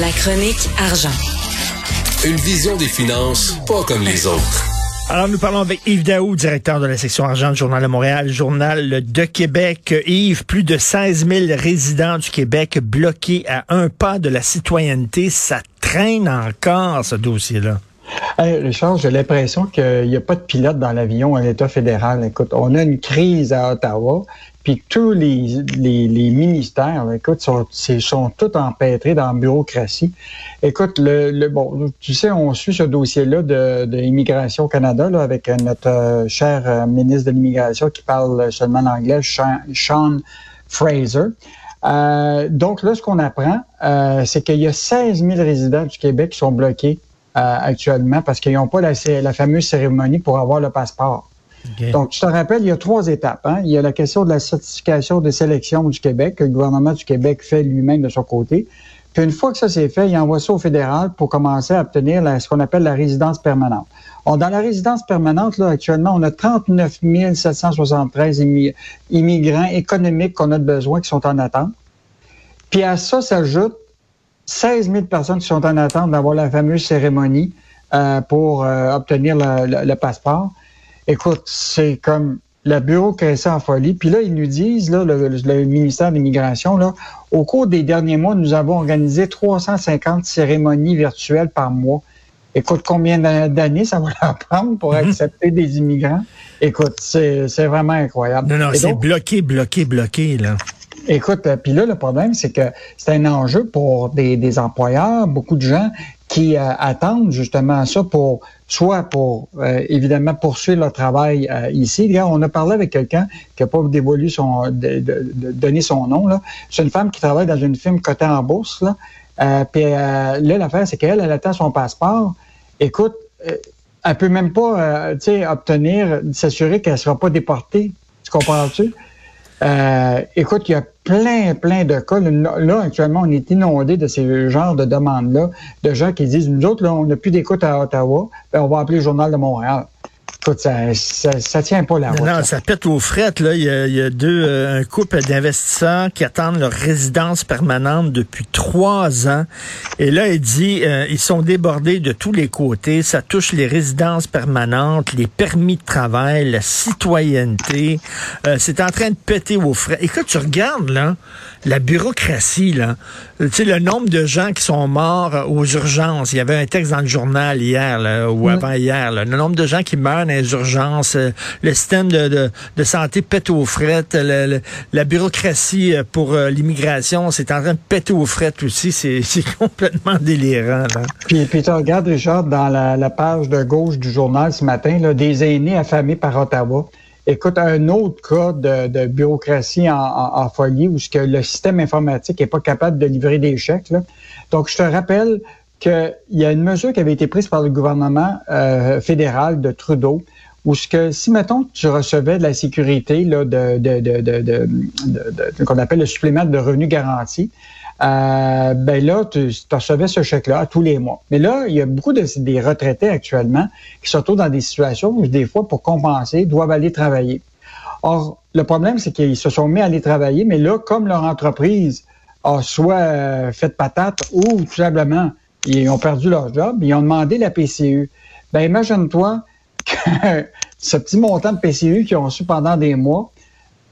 La chronique argent. Une vision des finances pas comme les autres. Alors, nous parlons avec Yves Daou, directeur de la section argent du Journal de Montréal, Journal de Québec. Yves, plus de 16 000 résidents du Québec bloqués à un pas de la citoyenneté. Ça traîne encore, ce dossier-là. Hey, Richard, j'ai l'impression qu'il n'y a pas de pilote dans l'avion à l'État fédéral. Écoute, on a une crise à Ottawa, puis tous les, ministères, écoute, sont, tous empêtrés dans la bureaucratie. Écoute, le, bon, tu sais, on suit ce dossier-là de, de Immigration Canada avec notre euh, cher euh, ministre de l'Immigration qui parle seulement l'anglais, Sean, Fraser. Euh, donc là, ce qu'on apprend, c'est qu'il y a 16 000 résidents du Québec qui sont bloqués euh, actuellement parce qu'ils n'ont pas la, fameuse cérémonie pour avoir le passeport. Donc, je te rappelle, il y a trois étapes. Hein. Il y a la question de la certification de sélection du Québec, que le gouvernement du Québec fait lui-même de son côté. Puis une fois que ça c'est fait, il envoie ça au fédéral pour commencer à obtenir ce qu'on appelle la résidence permanente. dans la résidence permanente, là, actuellement, on a 39 773 immigrants économiques qu'on a besoin qui sont en attente. Puis à ça s'ajoute 16 000 personnes qui sont en attente d'avoir la fameuse cérémonie euh, pour euh, obtenir le, passeport. Écoute, c'est comme le bureau ça en folie. Puis là, ils nous disent, là, le, ministère de l'Immigration, là, au cours des derniers mois, nous avons organisé 350 cérémonies virtuelles par mois. Écoute, combien d'années ça va leur prendre pour mhm. accepter des immigrants? Écoute, c'est vraiment incroyable. Non, non, c'est bloqué, bloqué, bloqué, là. Écoute, euh, puis là, le problème, c'est que c'est un enjeu pour des, employeurs, beaucoup de gens qui euh, attendent justement ça pour soit pour euh, évidemment poursuivre leur travail ici. Regarde, on a parlé avec quelqu'un qui n'a pas dévoilé son de, donner son nom. C'est une femme qui travaille dans une firme cotée en bourse. Là. puis là, l'affaire, c'est qu'elle, elle attend son passeport. Écoute, elle peut même pas obtenir, s'assurer qu'elle ne sera pas déportée. Tu comprends-tu? Euh, écoute, il y a plein, plein de cas. Là, actuellement, on est inondé de ces genres de demandes-là, de gens qui disent, nous autres, là, on n'a plus d'écoute à Ottawa, ben, on va appeler le Journal de Montréal. Écoute, ça, ça, tient pas la route. Non, ça pète aux frettes. Là. Il, y a, deux, euh, un couple d'investisseurs qui attendent leur résidence permanente depuis trois ans. Et là, il dit, euh, ils sont débordés de tous les côtés. Ça touche les résidences permanentes, les permis de travail, la citoyenneté. Euh, c'est en train de péter aux frettes. Écoute, tu regardes, là, la bureaucratie, là. Tu sais, le nombre de gens qui sont morts aux urgences. Il y avait un texte dans le journal hier, là, ou avant-hier, Le nombre de gens qui meurent les urgences, euh, le système de, de, santé pète aux frettes, la bureaucratie euh, pour euh, l'immigration, c'est en train de péter aux frettes aussi. C'est complètement délirant. Là. Puis, puis tu regardes, Richard, dans la, page de gauche du journal ce matin, là, des aînés affamés par Ottawa. Écoute, un autre cas de, bureaucratie en, folie où ce que le système informatique n'est pas capable de livrer des chèques. Là. Donc, je te rappelle qu'il y a une mesure qui avait été prise par le gouvernement euh, fédéral de Trudeau, où ce que si mettons tu recevais de la sécurité là, de, de, de, de qu'on appelle le supplément de revenu garanti, euh, ben là, tu, recevais ce chèque-là tous les mois. Mais là, il y a beaucoup de des retraités actuellement qui se retrouvent dans des situations où des fois, pour compenser, doivent aller travailler. Or, le problème, c'est qu'ils se sont mis à aller travailler, mais là, comme leur entreprise a soit euh, fait patate ou tout simplement ils ont perdu leur job, ils ont demandé la PCU. Ben imagine-toi que ce petit montant de PCU qu'ils ont reçu pendant des mois,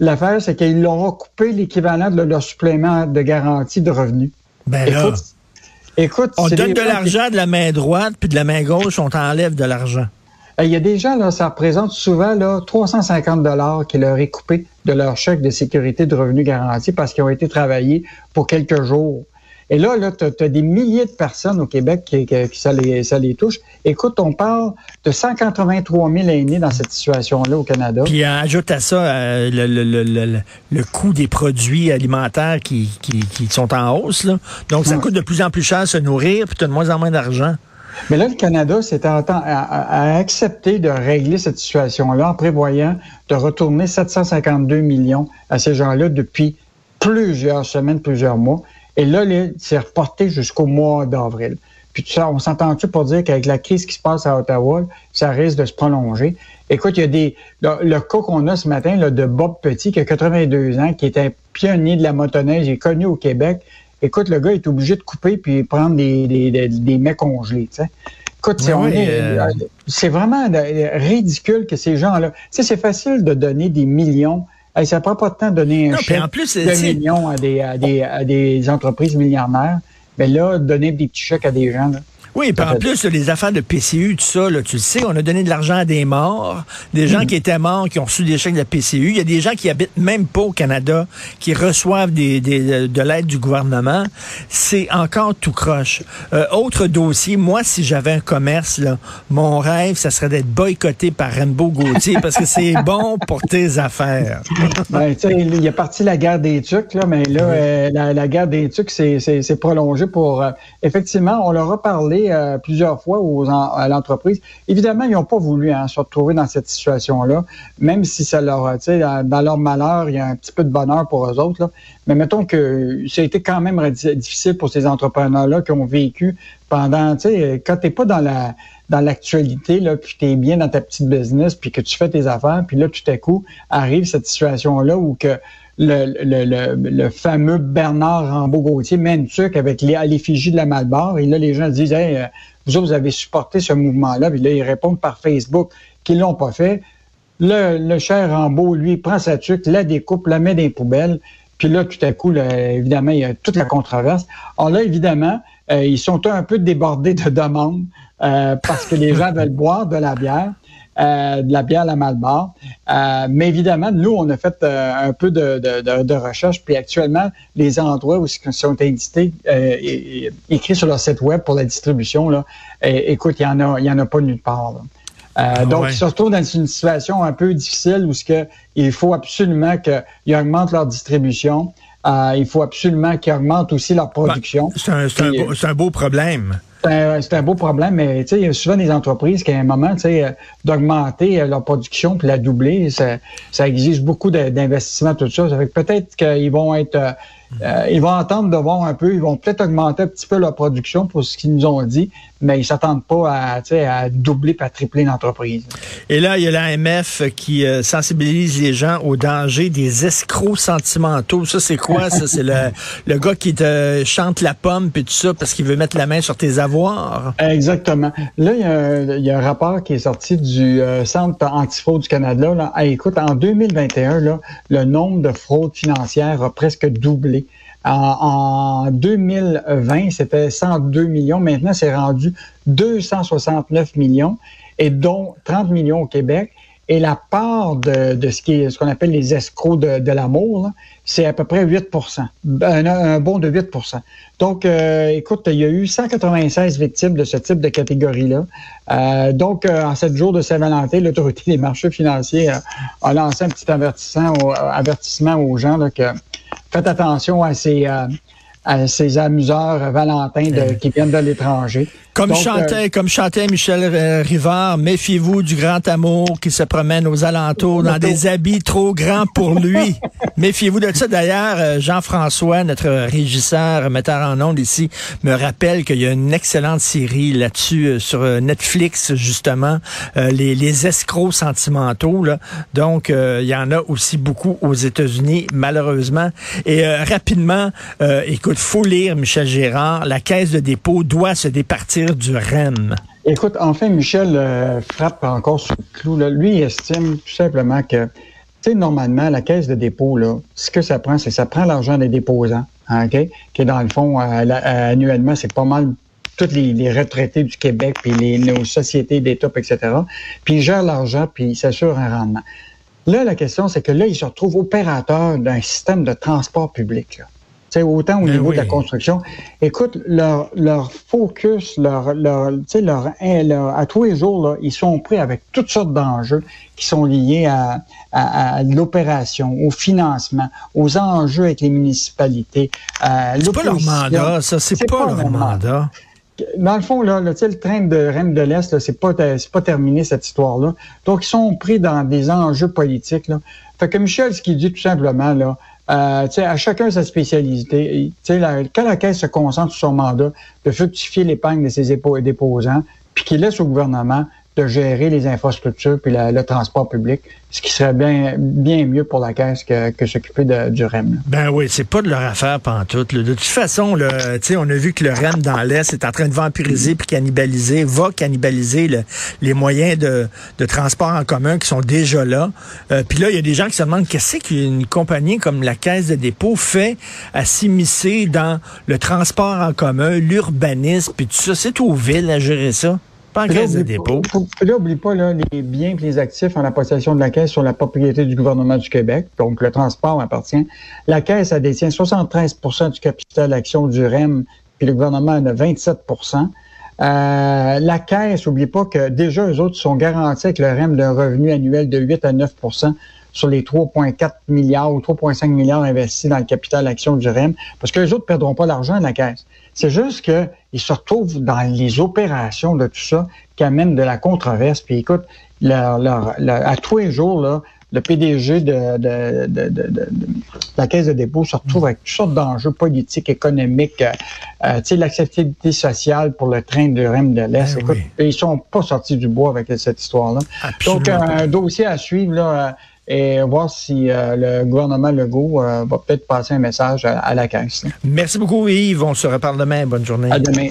l'affaire, c'est qu'ils leur ont coupé l'équivalent de leur supplément de garantie de revenus. Ben écoute, là, écoute on donne de l'argent de la main droite, puis de la main gauche, on t'enlève de l'argent. Ben, il y a des gens, là, ça représente souvent là, 350 dollars qui leur est coupé de leur chèque de sécurité de revenus garantis parce qu'ils ont été travaillés pour quelques jours. Et là, là tu as, des milliers de personnes au Québec qui, qui, ça, les, ça les touche. Écoute, on parle de 183 000 aînés dans cette situation-là au Canada. Puis ajoute à ça euh, le, le, le, le, coût des produits alimentaires qui, qui, qui sont en hausse. Là. Donc, ça coûte de plus en plus cher se nourrir, puis tu as de moins en moins d'argent. Mais là, le Canada s'est à, à, accepter de régler cette situation-là en prévoyant de retourner 752 millions à ces gens-là depuis plusieurs semaines, plusieurs mois. Et là, c'est reporté jusqu'au mois d'avril. Puis ça, on s'entend-tu pour dire qu'avec la crise qui se passe à Ottawa, ça risque de se prolonger? Écoute, il y a des. Le, cas qu'on a ce matin là, de Bob Petit, qui a 82 ans, qui est un pionnier de la motoneige, il est connu au Québec. écoute, le gars est obligé de couper puis prendre des, des, des, mets congelés. Écoute, euh, c'est vraiment ridicule que ces gens-là. c'est facile de donner des millions. Ça ne prend pas de temps de donner un chèque de millions à des, à, des, à des entreprises milliardaires. Mais là, donner des petits chèques à des gens, là, oui, puis en plus, les affaires de PCU, tout ça, tu le sais, on a donné de l'argent à des morts, des gens mm. qui étaient morts, qui ont reçu des chèques de la PCU. Il y a des gens qui habitent même pas au Canada, qui reçoivent des, de l'aide du gouvernement. C'est encore tout croche. Euh, autre dossier, moi, si j'avais un commerce, là, mon rêve, ça serait d'être boycotté par Rainbow Gauthier parce que c'est bon pour tes affaires. ben, il y a parti la guerre des Tucs, là, mais là, euh, la, guerre des Tucs, c'est prolongé pour... Euh, effectivement, on leur a euh, plusieurs fois aux, à l'entreprise. Évidemment, ils n'ont pas voulu hein, se retrouver dans cette situation-là, même si ça leur, dans, dans leur malheur, il y a un petit peu de bonheur pour eux autres. Là. Mais mettons que ça a été quand même difficile pour ces entrepreneurs-là qui ont vécu pendant, tu sais, quand t'es pas dans la dans l'actualité, là, puis tu es bien dans ta petite business, puis que tu fais tes affaires, puis là, tout à coup, arrive cette situation-là où que le, fameux Bernard Rambaud-Gauthier met une avec les, à l'effigie de la Malbarre. Et là, les gens disent, euh, vous vous avez supporté ce mouvement-là. Puis là, ils répondent par Facebook qu'ils l'ont pas fait. Le, le cher Rambaud, lui, prend sa tuque, la découpe, la met dans les poubelles. Puis là, tout à coup, évidemment, il y a toute la controverse. Alors là, évidemment, euh, ils sont un peu débordés de demandes euh, parce que les gens veulent boire de la bière. Euh, de la bière à la Malbar. Euh, mais évidemment, nous, on a fait euh, un peu de, de, de, recherche, puis actuellement, les endroits où ils sont indiqués, écrits sur leur site web pour la distribution, là, écoute, il n'y en, a, y en a pas nulle part. Ah donc, ils se retrouvent dans une situation un peu difficile où ce que, il faut absolument qu'ils augmentent leur distribution. il faut absolument qu'ils augmentent aussi leur production. c'est un, un, beau problème. C'est un, beau problème, mais il y a souvent des entreprises qui, à un moment, euh, d'augmenter euh, leur production puis la doubler, ça, ça exige beaucoup d'investissement, tout ça. Ça fait peut-être qu'ils vont être euh, ils vont attendre de voir un peu, ils vont peut-être augmenter un petit peu leur production pour ce qu'ils nous ont dit, mais ils s'attendent pas à, à doubler pas à tripler l'entreprise. Et là, il y a l'AMF qui euh, sensibilise les gens au danger des escrocs sentimentaux. Ça, c'est quoi? ça, c'est le, le gars qui te chante la pomme puis tout ça parce qu'il veut mettre la main sur tes avoirs. Exactement. Là, il y a, un rapport qui est sorti du euh, Centre antifraude du Canada. Là. écoute, en 2021, là, le nombre de fraudes financières a presque doublé en, 2020, c'était 102 millions. Maintenant, c'est rendu 269 millions et dont 30 millions au Québec. Et la part de, ce qui ce qu'on appelle les escrocs de, l'amour, c'est à peu près 8 un, un bon de 8% Donc, euh, écoute, il y a eu 196 victimes de ce type de catégorie-là. Euh, donc, euh, en sept jours de Saint-Valentin, l'autorité des marchés financiers a, lancé un petit avertissement, avertissement aux gens là, que faites attention à ces, euh, à ces amuseurs valentins de, qui viennent de l'étranger. Comme chantait, euh, comme chantait Michel euh, Rivard, méfiez-vous du grand amour qui se promène aux alentours dans des habits trop grands pour lui. méfiez-vous de ça. D'ailleurs, euh, Jean-François, notre régisseur, metteur en ondes ici, me rappelle qu'il y a une excellente série là-dessus sur Netflix, justement, les, les escrocs sentimentaux. Là. Donc, il y en a aussi beaucoup aux États-Unis, malheureusement. Et rapidement, écoute, faut lire Michel Gérard. La caisse de dépôt doit se départir du REM? Écoute, enfin, Michel euh, frappe encore sur le clou. Lui, il estime tout simplement que, tu sais, normalement, la caisse de dépôt, là, ce que ça prend, c'est ça prend l'argent des déposants, hein, OK? Qui, dans le fond, euh, annuellement, c'est pas mal tous les, retraités du Québec, puis les, nos sociétés d'État, etc. Puis ils gèrent l'argent, puis ils s'assurent un rendement. Là, la question, c'est que là, ils se retrouvent opérateurs d'un système de transport public. Autant au ben niveau de la construction. Écoute, leur, leur focus, leur, leur, leur, leur, à tous les jours, là, ils sont prêts avec toutes sortes d'enjeux qui sont liés à, à, l'opération, au financement, aux enjeux avec les municipalités. c'est pas leur mandat, ça, c'est pas, leur mandat. Dans le fond, là, le train de Rennes de l'Est, c'est pas, pas terminé cette histoire-là. Donc, ils sont pris dans des enjeux politiques. Là. Fait que Michel, ce qu'il dit tout simplement, là, euh, à chacun sa spécialité. La, quand la Caisse se concentre sur son mandat de fructifier l'épargne de ses déposants, puis qu'il laisse au gouvernement de gérer les infrastructures puis le transport public, ce qui serait bien, bien mieux pour la Caisse que, que s'occuper du REM. Ben oui, c'est pas de leur affaire pantoute. Là. De toute façon, on a vu que le REM dans l'Est est en train de vampiriser puis cannibaliser, va cannibaliser les moyens de, de, transport en commun qui sont déjà là. Euh, puis là, il y a des gens qui se demandent qu'est-ce qu'une compagnie comme la Caisse de dépôt fait à s'immiscer dans le transport en commun, l'urbanisme, puis tout ça. C'est aux villes à gérer ça. Pas en caisse de dépôt. Là, n'oublie pas là, les biens et les actifs en la possession de la Caisse sur la propriété du gouvernement du Québec. Donc, le transport appartient. La Caisse, elle détient 73% du capital d'action du REM, puis le gouvernement en a 27% euh, la Caisse, n'oublie pas que déjà, eux autres sont garantis avec le REM d'un revenu annuel de 8 à 9% sur les 3,4 milliards ou 3,5 milliards investis dans le capital d'action du REM, parce que les autres ne perdront pas l'argent à la caisse. C'est juste qu'ils se retrouvent dans les opérations de tout ça qui amènent de la controverse. Puis écoute, à tous les jours, là, le PDG de, la Caisse de dépôt se retrouve avec toutes sortes d'enjeux politiques, économiques, euh, euh, tu sais, l'acceptabilité sociale pour le train de REM de l'Est. Eh Écoute, ils sont pas sortis du bois avec cette histoire-là. Donc, un dossier à suivre, là, et voir si euh, le gouvernement Legault euh, va peut-être passer un message à, la Caisse. Merci beaucoup, Yves. On se reparle demain. Bonne journée. À demain.